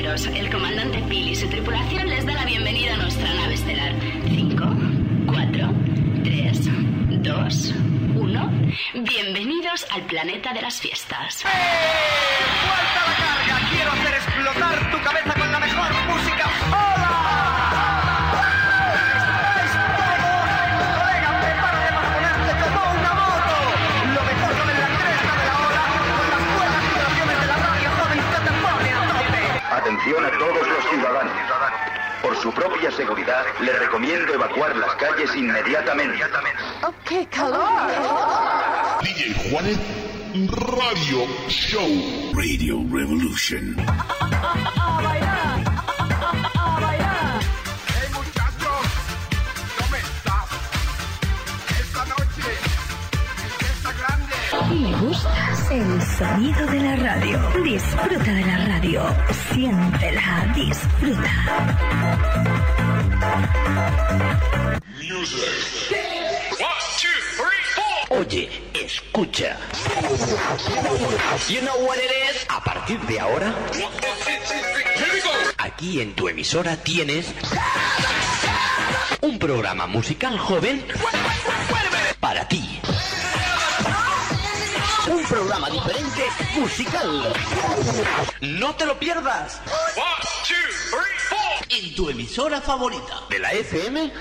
pasajeros, el comandante Phil y su tripulación les da la bienvenida a nuestra nave estelar. 5, 4, 3, 2, 1. Bienvenidos al planeta de las fiestas. ¡Suelta la carga! ¡Quiero hacer explotar tu cabeza con la mejor música! ¡Hola! Atención a todos los ciudadanos. Por su propia seguridad, le recomiendo evacuar las calles inmediatamente. ¡Oh, qué calor! DJ Juanet Radio Show. Radio Revolution. el sonido de la radio? Disfruta de la radio. Siéntela, disfruta. Music. Oye, escucha. You know what it is? A partir de ahora, aquí en tu emisora tienes un programa musical joven para ti. Un programa diferente musical. No te lo pierdas. One, two, three, four. En tu emisora favorita de la FM.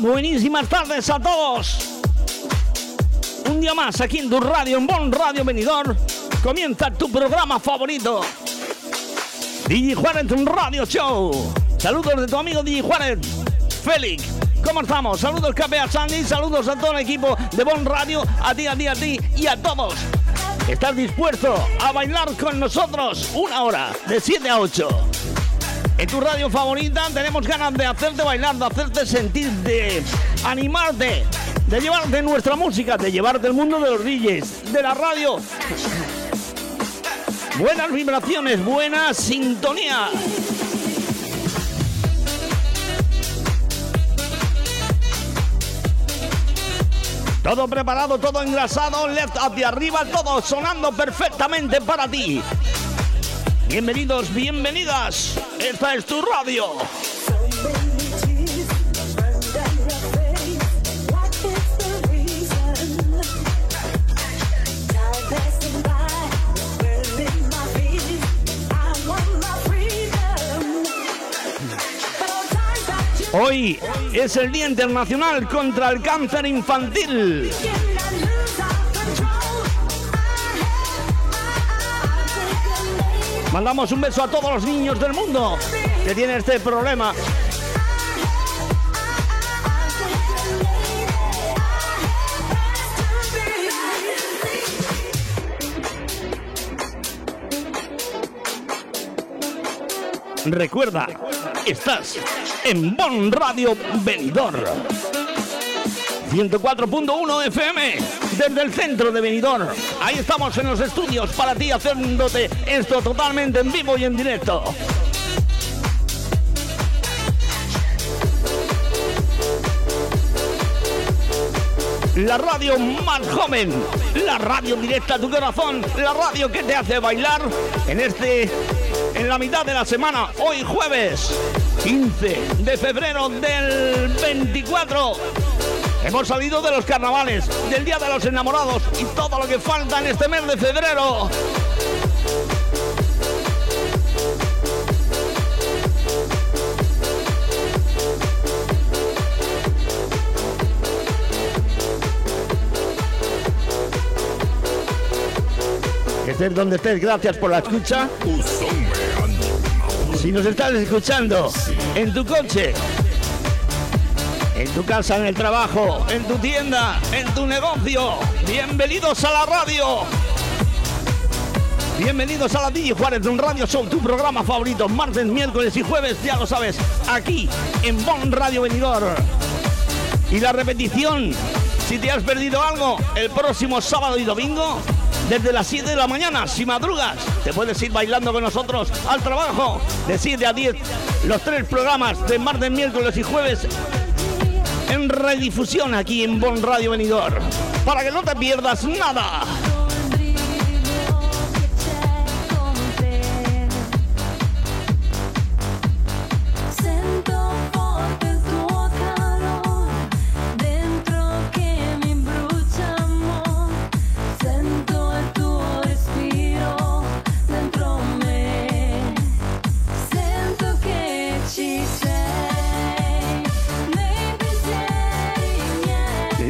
Buenísimas tardes a todos. Un día más aquí en tu radio, en Bon Radio Venidor, comienza tu programa favorito. DJ Juárez Radio Show. Saludos de tu amigo DJ Juárez, Félix. ¿Cómo estamos? Saludos Capea Sandy, saludos a todo el equipo de Bon Radio, a ti, a ti, a ti y a todos. ¿Estás dispuesto a bailar con nosotros una hora de 7 a 8? En tu radio favorita tenemos ganas de hacerte bailar, de hacerte sentir, de animarte, de llevarte nuestra música, de llevarte el mundo de los DJs, de la radio. Buenas vibraciones, buena sintonía. Todo preparado, todo engrasado, left hacia arriba, todo sonando perfectamente para ti. Bienvenidos, bienvenidas. Esta es tu radio. Hoy es el Día Internacional contra el Cáncer Infantil. Mandamos un beso a todos los niños del mundo que tienen este problema. Recuerda, estás en Bon Radio Benidorm. 104.1 FM desde el centro de Benidorm. Ahí estamos en los estudios para ti haciéndote esto totalmente en vivo y en directo. La radio más joven, la radio directa a tu corazón, la radio que te hace bailar en este en la mitad de la semana, hoy jueves 15 de febrero del 24. Hemos salido de los carnavales, del Día de los Enamorados y todo lo que falta en este mes de febrero. Estés donde estés, gracias por la escucha. Si nos estás escuchando en tu coche, en tu casa, en el trabajo, en tu tienda, en tu negocio, bienvenidos a la radio. Bienvenidos a la DJ Juárez de un Radio Show, tu programa favorito, martes, miércoles y jueves, ya lo sabes, aquí en Bon Radio Venidor. Y la repetición, si te has perdido algo, el próximo sábado y domingo, desde las 7 de la mañana, si madrugas, te puedes ir bailando con nosotros al trabajo, de 7 a 10, los tres programas de martes, miércoles y jueves en redifusión aquí en Bon Radio Venidor, para que no te pierdas nada.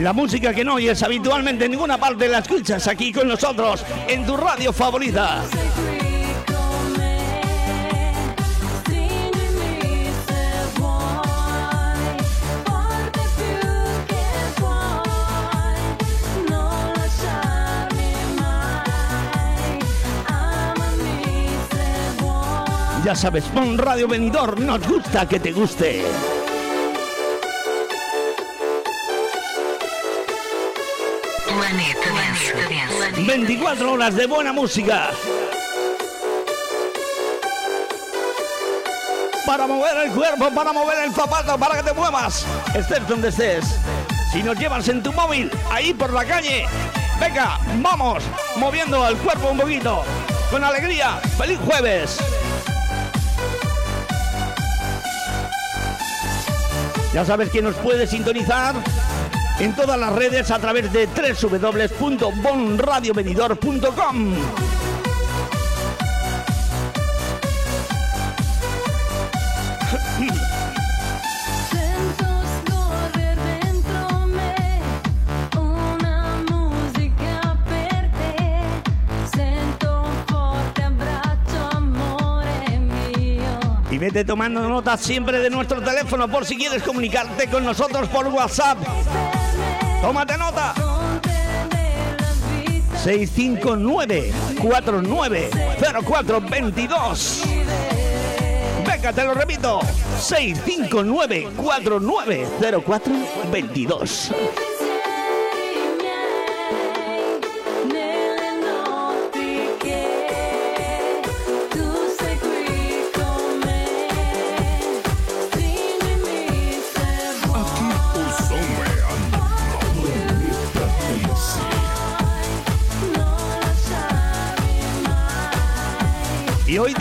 La música que no oyes habitualmente en ninguna parte la escuchas aquí con nosotros en tu radio favorita. Ya sabes, Bon Radio Venidor, nos gusta que te guste. Planeta Dance. 24 horas de buena música. Para mover el cuerpo, para mover el zapato, para que te muevas. Estés donde estés. Si nos llevas en tu móvil, ahí por la calle, venga, vamos, moviendo el cuerpo un poquito. Con alegría. ¡Feliz jueves! Ya sabes que nos puedes sintonizar en todas las redes a través de. Y vete tomando nota siempre de nuestro teléfono por si quieres comunicarte con nosotros por WhatsApp. Tómate nota. Ponte della vita 659 490422 Venga, te lo repito. 659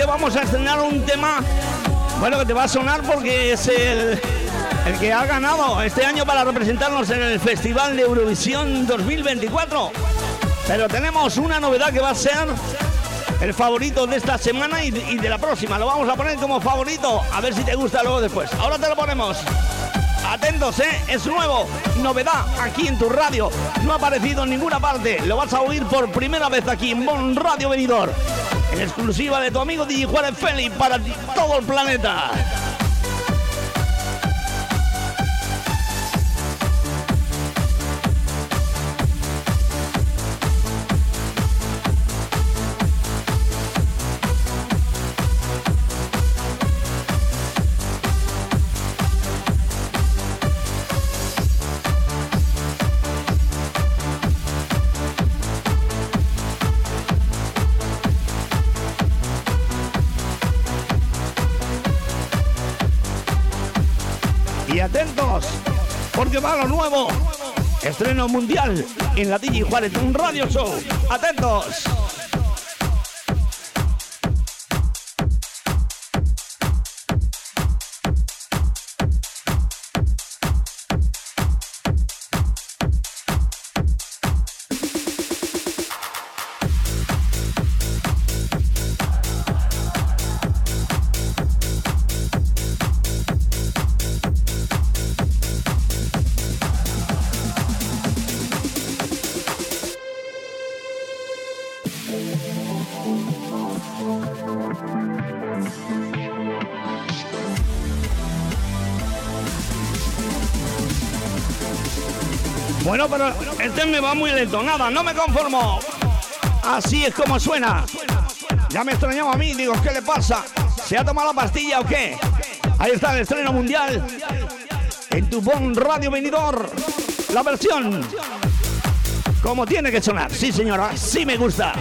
vamos a estrenar un tema, bueno, que te va a sonar porque es el, que ha ganado este año para representarnos en el Festival de Eurovisión 2024. Pero tenemos una novedad que va a ser el favorito de esta semana y, y de la próxima. Lo vamos a poner como favorito, a ver si te gusta luego después. Ahora te lo ponemos. Atentos, ¿eh? Es nuevo, novedad aquí en tu radio. No ha aparecido en ninguna parte. Lo vas a oír por primera vez aquí en Bon Radio Venidor. En exclusiva de tu amigo DJ Juárez Félix para todo el planeta. Atentos, porque va lo nuevo. Estreno mundial en la DJ Juárez, un radio show. Atentos. Bueno, pero este me va muy lento, nada, no me conformo. Así es como suena. Ya me extrañaba a mí, digo, ¿qué le pasa? ¿Se ha tomado la pastilla o qué? Ahí está el estreno mundial en tu Bon Radio Venidor. La versión como tiene que sonar. Sí, señora, sí me gusta.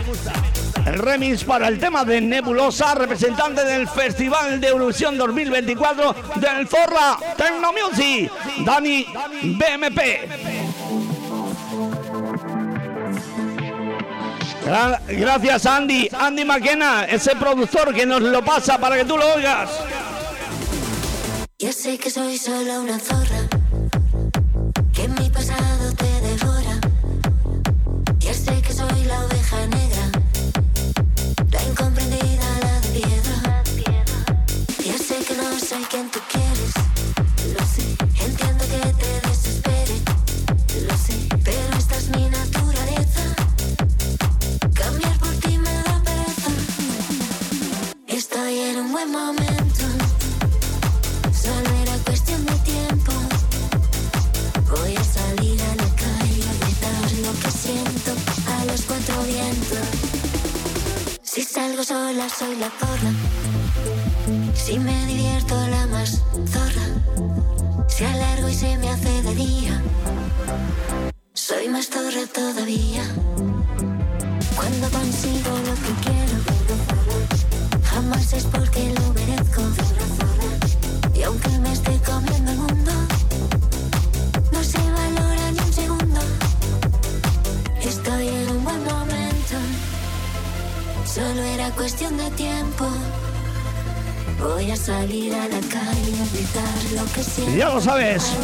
El remix para el tema de Nebulosa, representante del Festival de Eurovisión 2024 del Zorra Techno Music, Dani BMP. Gra- Gracias Andy, Andy Maquena, ese productor que nos lo pasa para que tú lo oigas. Ya sé que soy solo una zorra,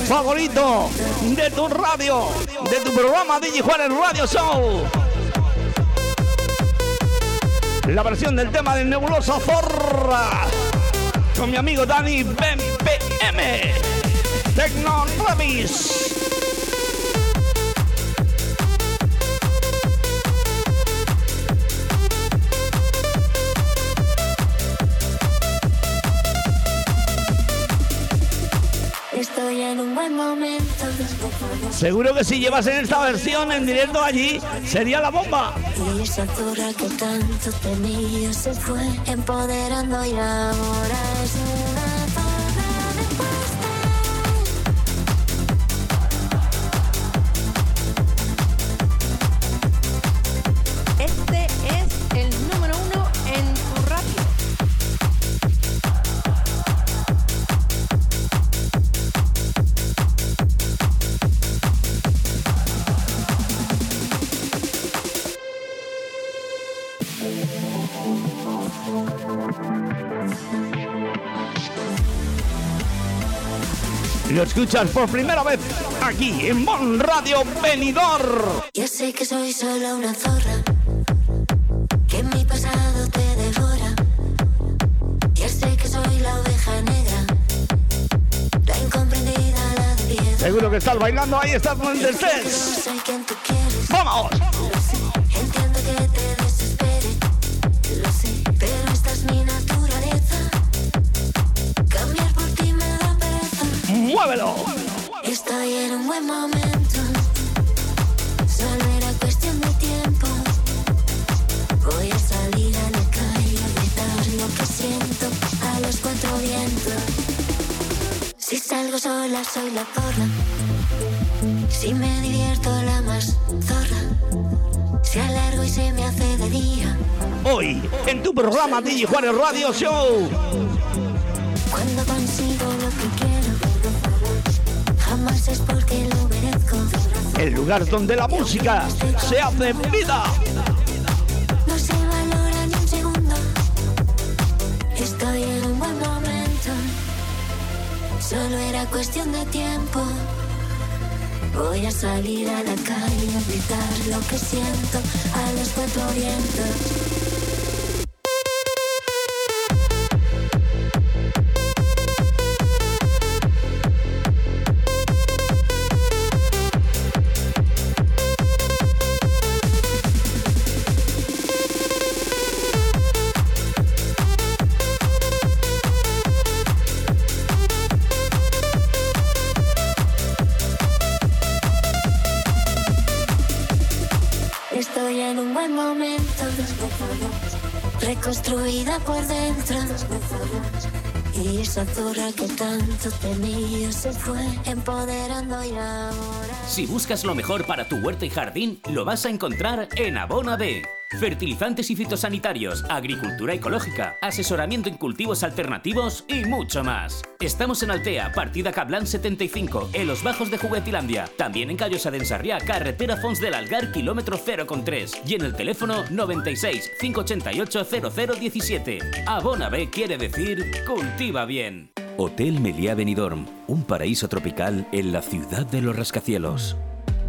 favorito de tu radio, de tu programa DJ Juárez Radio Show. La versión del tema de Nebulosa Zorra con mi amigo Dani BPM. Tecno Remix. Seguro que si llevas en esta versión en directo allí, sería la bomba. Y esa zorra que tanto temía se fue empoderando y ahora es escuchas por primera vez aquí en Bon Radio Venidor. Ya sé que soy solo una zorra, que mi pasado te devora. Ya sé que soy la oveja negra, la incomprendida, la piedra. Seguro que estás bailando, ahí estás donde estés. soy quien tú quieres. ¡Vamos! Soy la zorra. Si me divierto la más zorra. Si alargo y se me hace de día. Hoy, en tu programa DJ Juárez Radio Show. Cuando consigo lo que quiero. Jamás es porque lo merezco. El lugar donde la música se hace vida. Solo era cuestión de tiempo. Voy a salir a la calle a gritar lo que siento a los cuatro vientos. Tanto tenía se fue empoderando y ahora. Si buscas lo mejor para tu huerta y jardín, lo vas a encontrar en Abona B. Fertilizantes y fitosanitarios, agricultura ecológica, asesoramiento en cultivos alternativos y mucho más. Estamos en Altea, partida Cablan 75, en los bajos de Juguetilandia. También en Callosa de carretera Fons del Algar, kilómetro 0,3. Y en el teléfono 96 588 0017. Abona B quiere decir cultiva bien. Hotel Meliá Benidorm, un paraíso tropical en la ciudad de los rascacielos.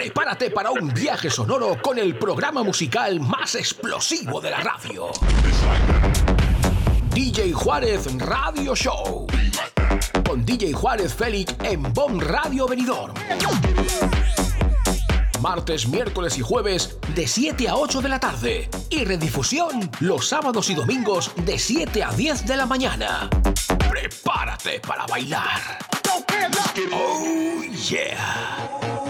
Prepárate para un viaje sonoro con el programa musical más explosivo de la radio. DJ Juárez Radio Show. Con DJ Juárez Félix en Bomb Radio Benidorm. Martes, miércoles y jueves de 7 a 8 de la tarde. Y redifusión los sábados y domingos de 7 a 10 de la mañana. Prepárate para bailar. Oh yeah.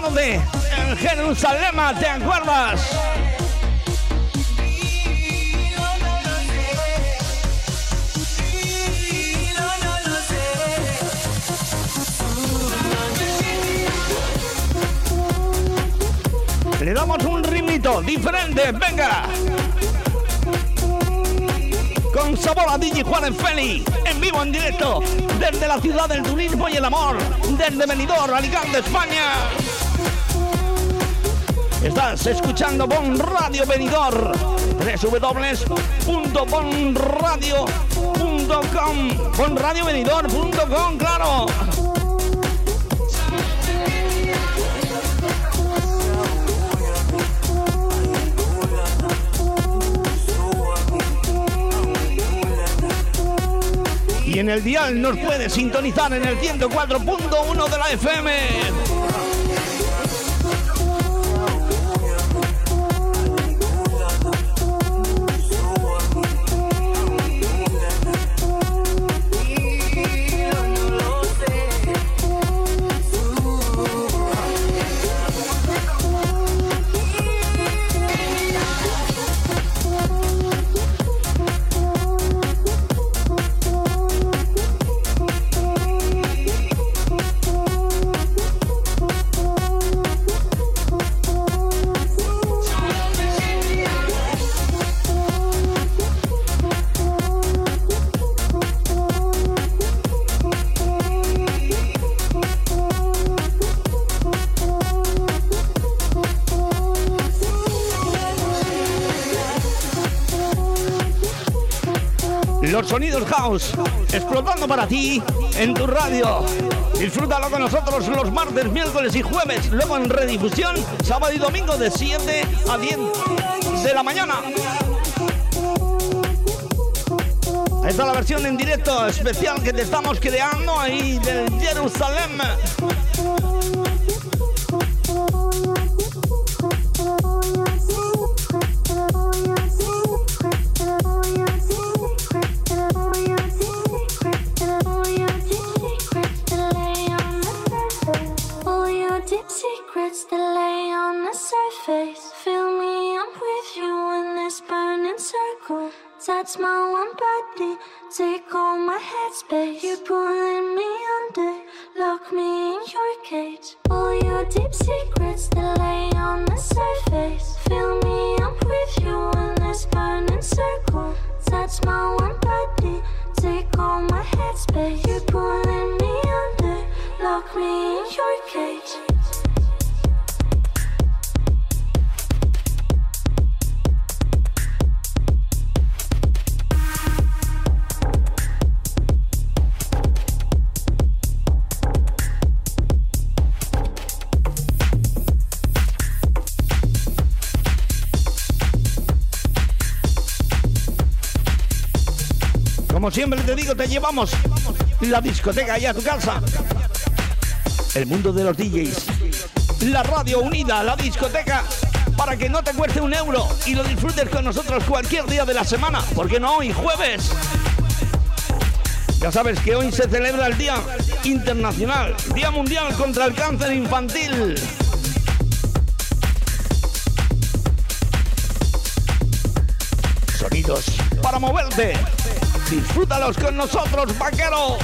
Recordándote en Jerusalén, ¿te acuerdas? Le damos un ritmito diferente, venga. Con sabor a DJ Juan Feli, en vivo, en directo, desde la ciudad del turismo y el amor, desde Benidorm, Alicante, España. Estás escuchando Bon Radio Benidorm, www.bonradio.com, bonradiobenidorm.com, claro. Y en el dial nos puede sintonizar en el 104.1 de la FM. House explotando para ti en tu radio. Disfrútalo con nosotros los martes, miércoles y jueves. Luego en redifusión, sábado y domingo de 7 a 10 de la mañana. Ahí está la versión en directo especial que te estamos creando ahí del Jerusalén. Take all my headspace. You're pulling me under, lock me in your cage. All your deep secrets that lay on the surface. Fill me up with you in this burning circle. Touch my one body, take all my headspace. You're pulling me under, lock me in your cage. Como siempre te digo, te llevamos la discoteca ahí a tu casa. El mundo de los DJs. La radio unida, la discoteca, para que no te cueste un euro y lo disfrutes con nosotros cualquier día de la semana. ¿Por qué no hoy, jueves? Ya sabes que hoy se celebra el Día Internacional, Día Mundial contra el Cáncer Infantil. Sonidos para moverte. Disfrútalos con nosotros, vaquero.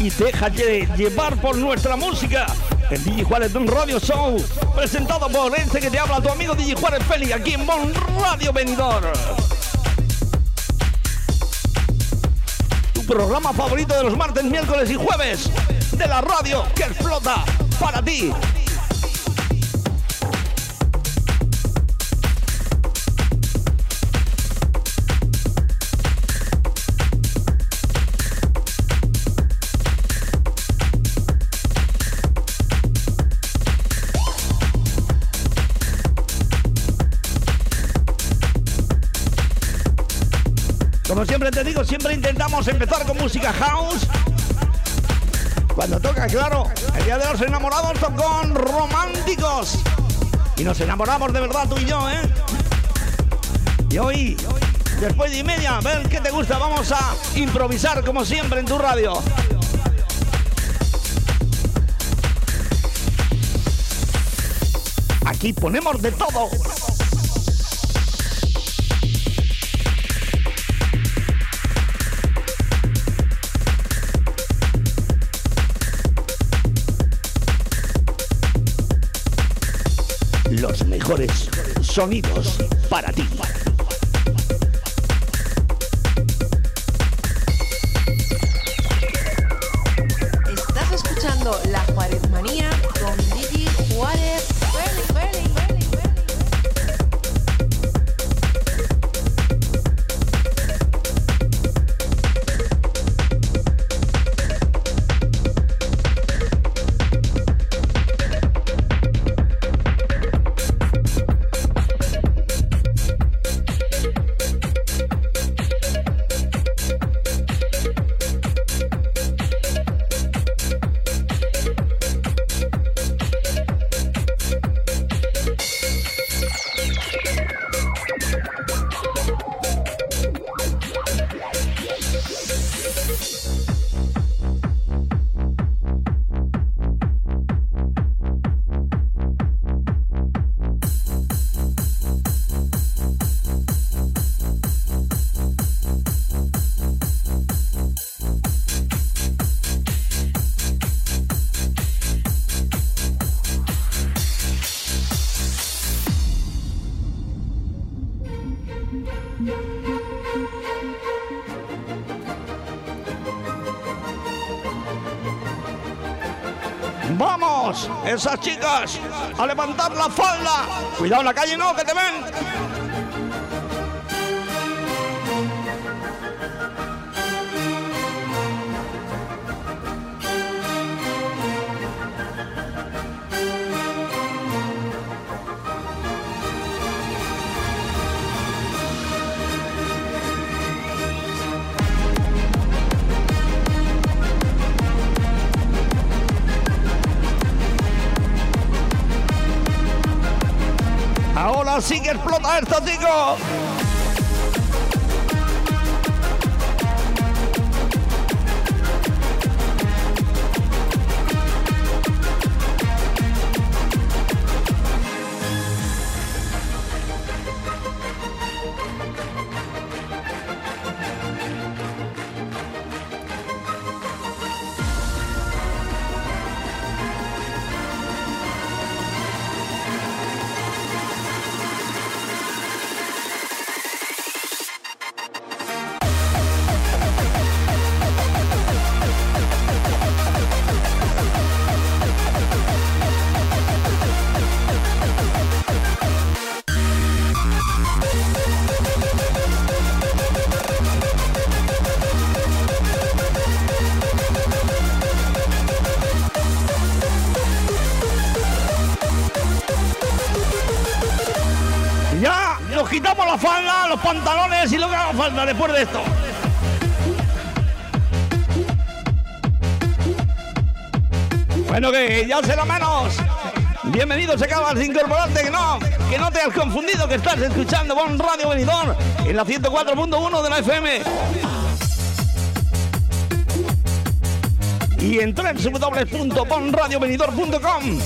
Y déjate llevar por nuestra música. En DJ Juárez Don Radio Show, presentado por este que te habla tu amigo DJ Juárez Feli, aquí en Bon Radio Venidor. Tu programa favorito de los martes, miércoles y jueves de la radio que explota para ti. Siempre intentamos empezar con música house. Cuando toca, claro, el día de los enamorados con románticos. Y nos enamoramos de verdad tú y yo, ¿eh? Y hoy, después de y media, a ver qué te gusta, vamos a improvisar como siempre en tu radio. Aquí ponemos de todo. Sonidos para ti. Esas chicas a levantar la falda. Cuidado en la calle, no, que te ven. Esto, chicos. Bienvenido, se acaba de incorporarte, que no, que no te has confundido, que estás escuchando Bon Radio Benidorm en la 104.1 de la FM. Y en www.bonradiovenidor.com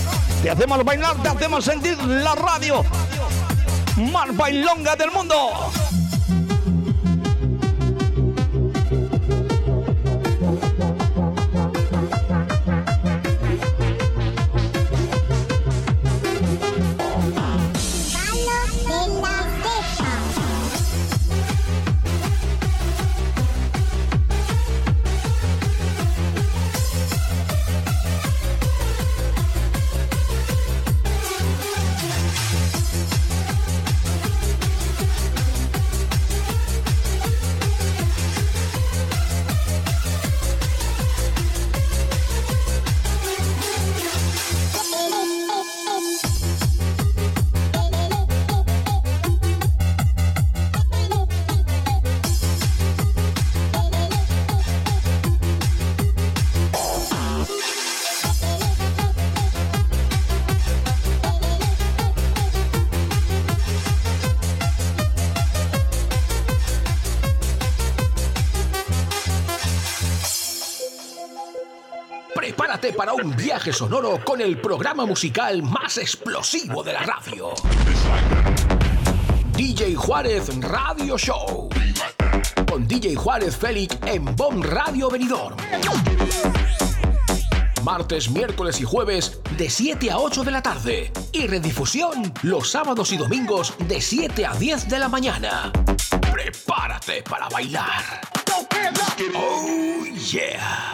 te hacemos bailar, te hacemos sentir la radio más bailonga del mundo. Un viaje sonoro con el programa musical más explosivo de la radio. DJ Juárez Radio Show. Con DJ Juárez Félix en Bon Radio Benidorm. Martes, miércoles y jueves de 7 a 8 de la tarde. Y redifusión los sábados y domingos de 7 a 10 de la mañana. Prepárate para bailar. Oh yeah.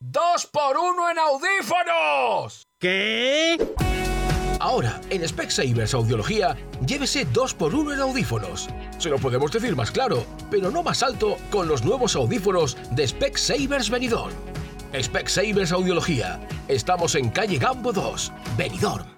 ¡Dos por uno en audífonos! ¿Qué? Ahora, en Specsavers Audiología, llévese 2x1 en audífonos. Se lo podemos decir más claro, pero no más alto con los nuevos audífonos de Specsavers Benidorm. Specsavers Audiología. Estamos en calle Gambo 2, Benidorm.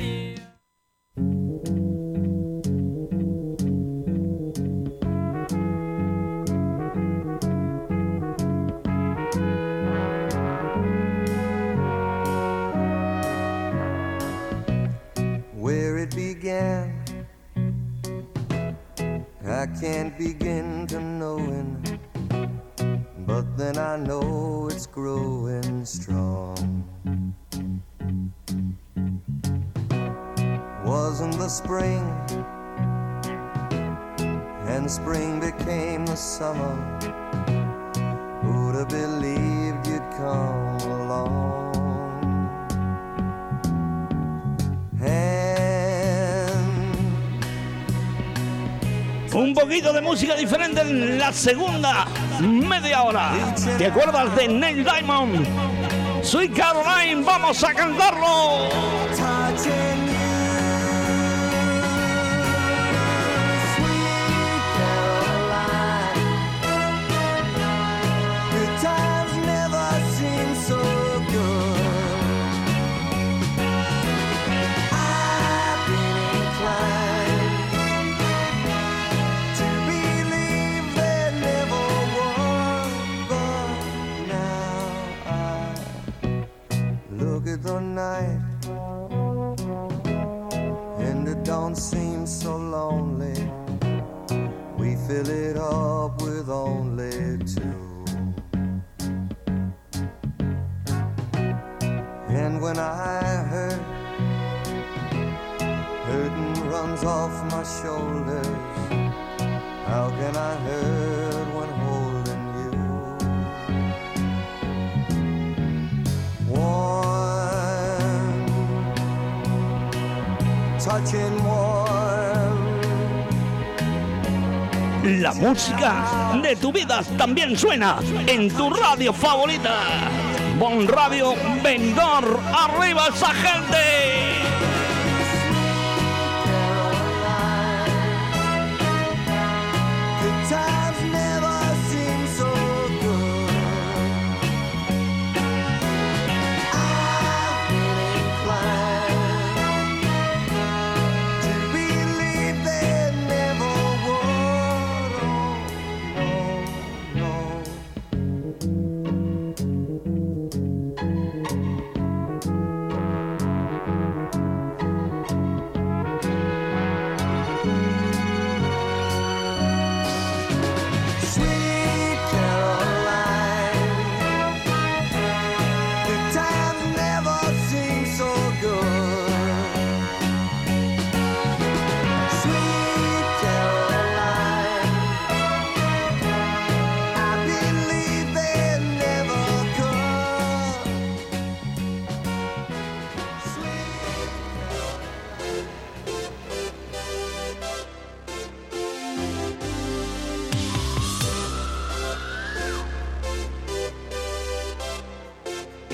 Segunda media hora. ¿Te acuerdas de Neil Diamond? Soy Caroline, vamos a cantarlo. I hurt, hurting runs off my shoulders. How can I hurt when holding you? Warm, touching warm. La música de tu vida también suena en tu radio favorita. Bon Radio Vendor, arriba esa gente.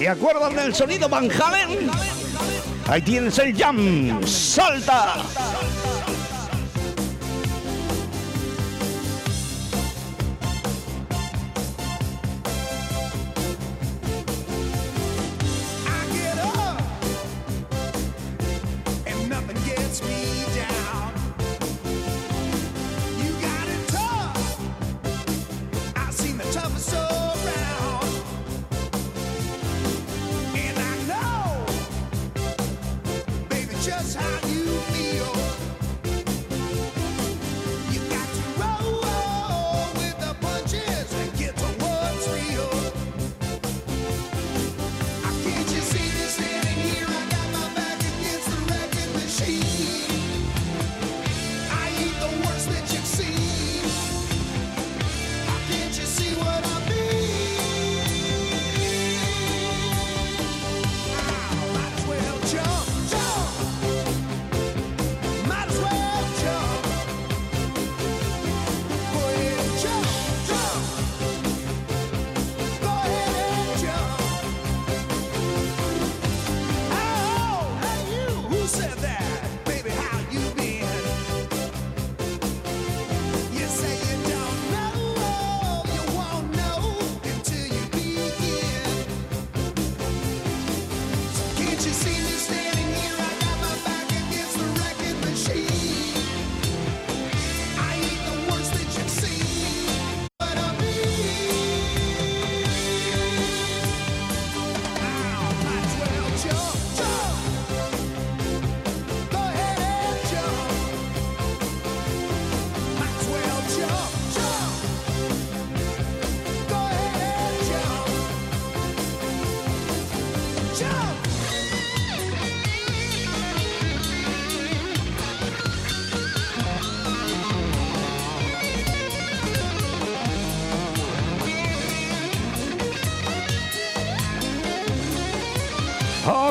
¿Te acuerdas del sonido Van Halen? Ahí tienes el jam. ¡Salta!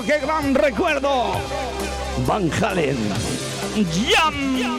Qué gran recuerdo! Van Halen. ¡Jam!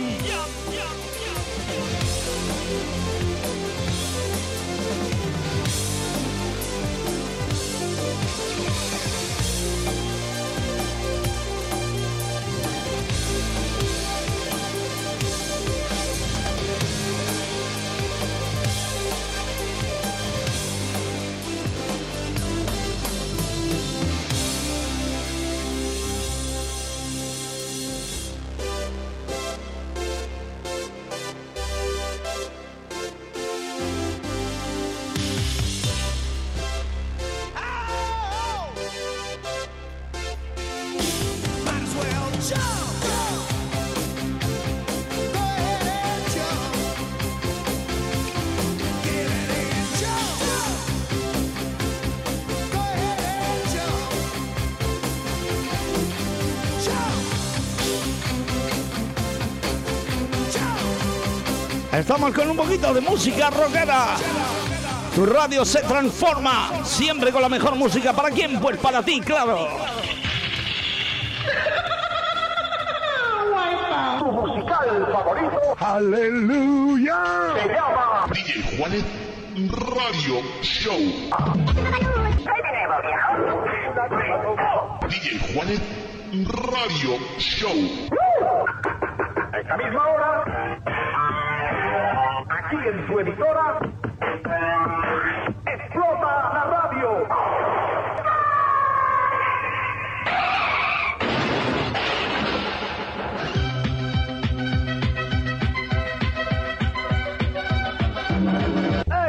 Estamos con un poquito de música rockera. Tu radio se transforma, siempre con la mejor música. ¿Para quién? Pues para ti, claro. Tu musical favorito. Aleluya. Se llama DJ Juanet Radio Show. DJ Juanet Radio Show. esta misma hora, aquí en su emisora, explota la radio.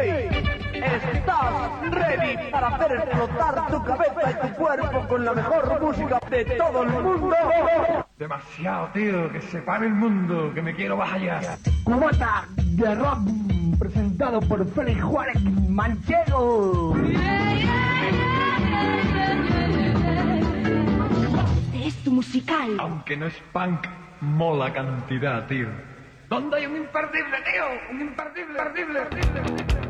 ¡Ey! ¿Estás ready para hacer explotar tu cabeza y tu cuerpo con la mejor música de todo el mundo? Demasiado, tío, que se pare el mundo, que me quiero bajar ya. Cubata de rock presentado por Félix Juárez Manchego. Es tu musical. Aunque no es punk, mola cantidad, tío. ¿Dónde hay un imperdible, tío? Un imperdible, imperdible, imperdible.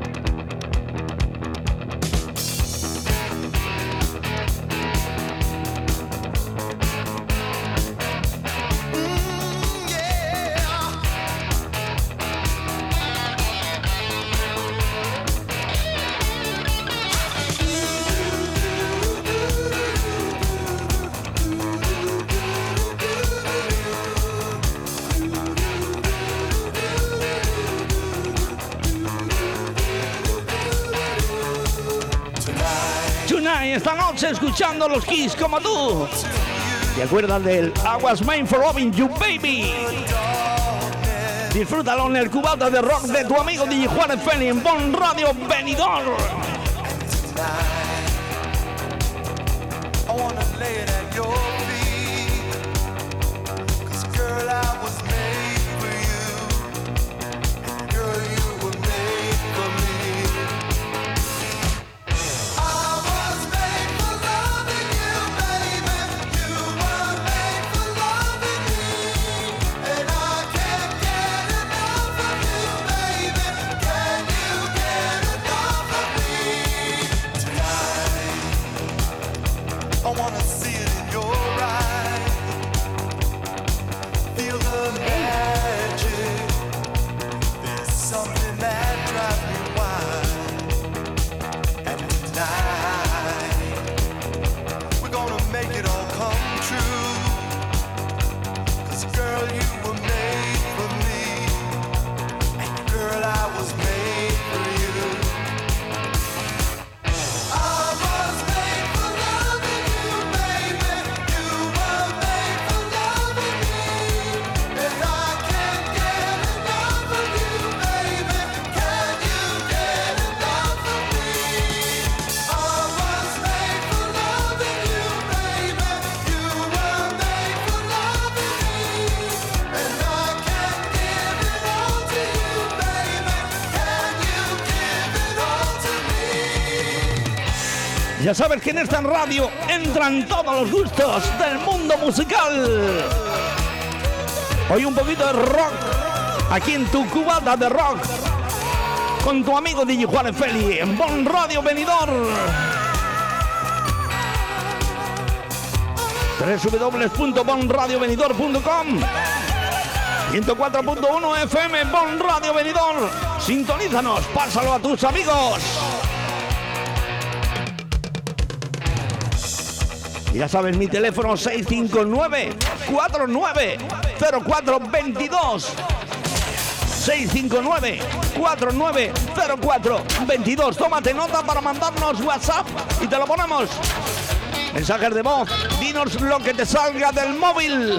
Escuchando los Kiss como tú. ¿Te acuerdas del I was made for loving you, baby? Disfrútalo en el cubata de rock de tu amigo DJ Juárez Feli en Bon Radio Benidorm. Ya sabes que en esta radio entran todos los gustos del mundo musical. Hoy un poquito de rock, aquí en tu cubata de rock, con tu amigo DJ Juárez Feli, en Bon Radio Venidor. www.bonradiovenidor.com 104.1 FM Bon Radio Venidor. Sintonízanos, pásalo a tus amigos. Ya sabes, mi teléfono 659 49 0422 659 49 0422 Tómate nota para mandarnos WhatsApp y te lo ponemos. Mensajes de voz, dinos lo que te salga del móvil.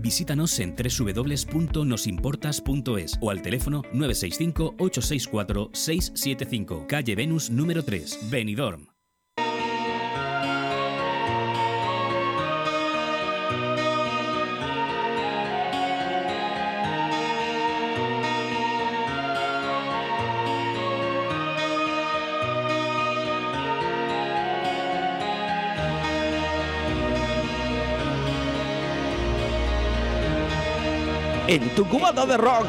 Visítanos en www.nosimportas.es o al teléfono 965 864 675, calle Venus número 3, Benidorm. En tu cubata de rock,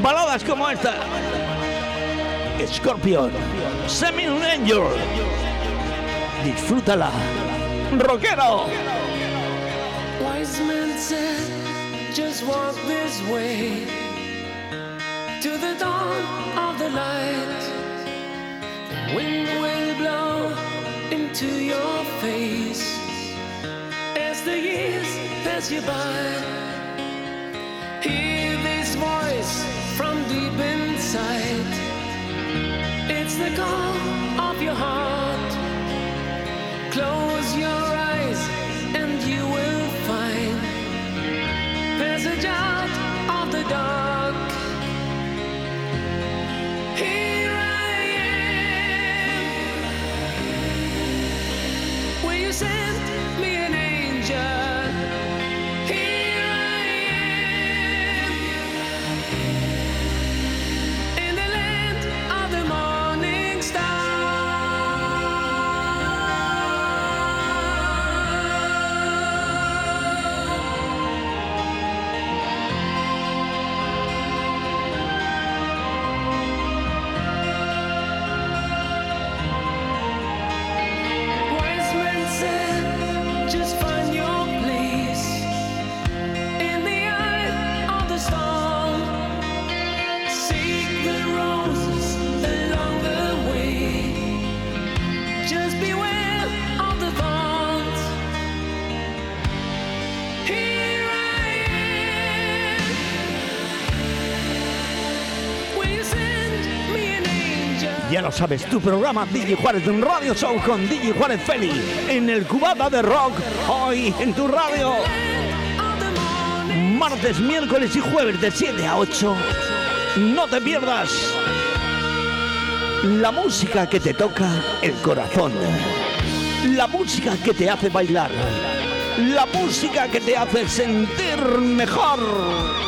baladas como esta. Scorpion, Semi Angel. Disfrútala. Rockero. Wise men said, just walk this way to the dawn of the light. The wind will blow into your face as the years pass you by. Voice from deep inside. It's the call of your heart. Close your sabes, tu programa DJ Juárez en Radio Show con DJ Juárez Feli en el Cubata de Rock, hoy en tu radio. Martes, miércoles y jueves de 7 a 8. No te pierdas la música que te toca el corazón. La música que te hace bailar. La música que te hace sentir mejor.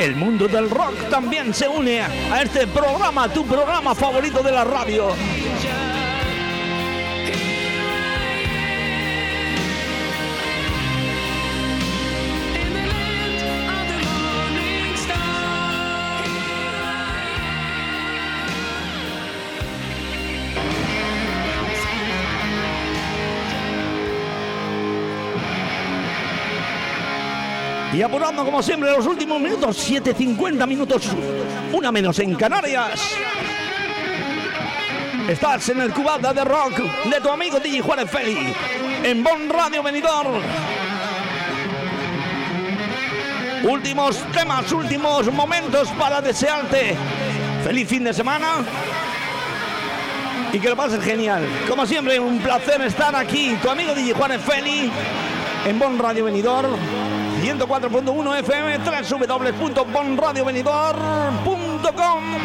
El mundo del rock también se une a este programa, tu programa favorito de la radio. Y apurando como siempre los últimos minutos, 7.50 minutos, una menos en Canarias. Estás en el cubata de rock de tu amigo DJ Juárez Feli en Bon Radio Venidor. Últimos temas, últimos momentos para desearte feliz fin de semana y que lo pases genial. Como siempre, un placer estar aquí, tu amigo DJ Juárez Feli en Bon Radio Venidor 104.1 FM www.bonradiovenidor.com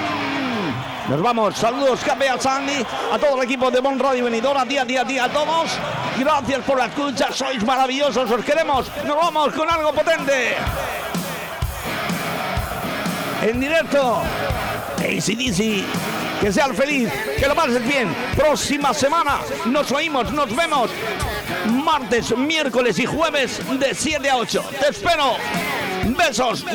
nos vamos, saludos Cape a Sandy, a todo el equipo de Bon Radio Venidor, a ti, a ti, a ti, a todos. Gracias por la escucha, sois maravillosos, os queremos. Nos vamos con algo potente. En directo, ACDC, que seas feliz, que lo pases bien. Próxima semana nos oímos, nos vemos. Martes, miércoles y jueves de 7 a 8. Te espero. Besos.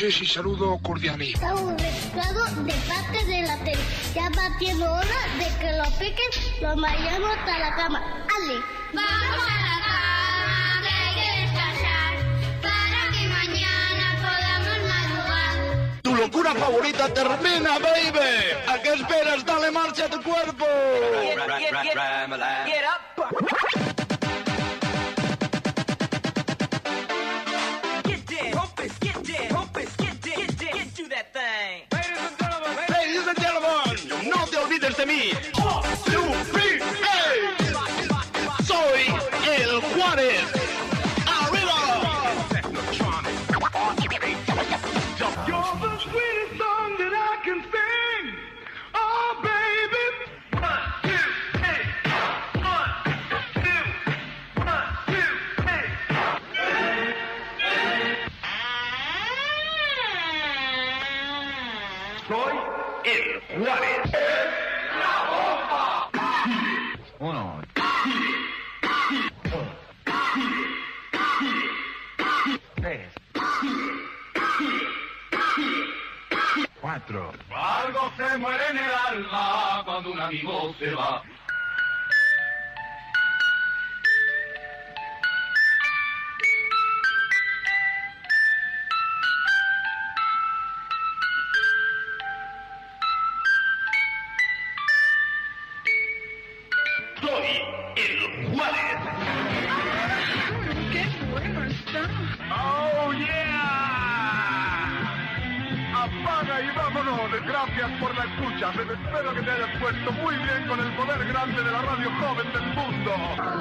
Noches y saludo cordiales. un recado de parte de la tele. Ya va siendo hora de que lo piquen los mayanos hasta la cama. ¡Ale! Vamos a la cama, que hay que descansar, para que mañana podamos madrugar. Tu locura favorita termina, baby. ¿A qué esperas? Dale marcha a tu cuerpo. Get up. Gentlemen, no Algo se muere en el alma cuando un amigo se va. joven del mundo.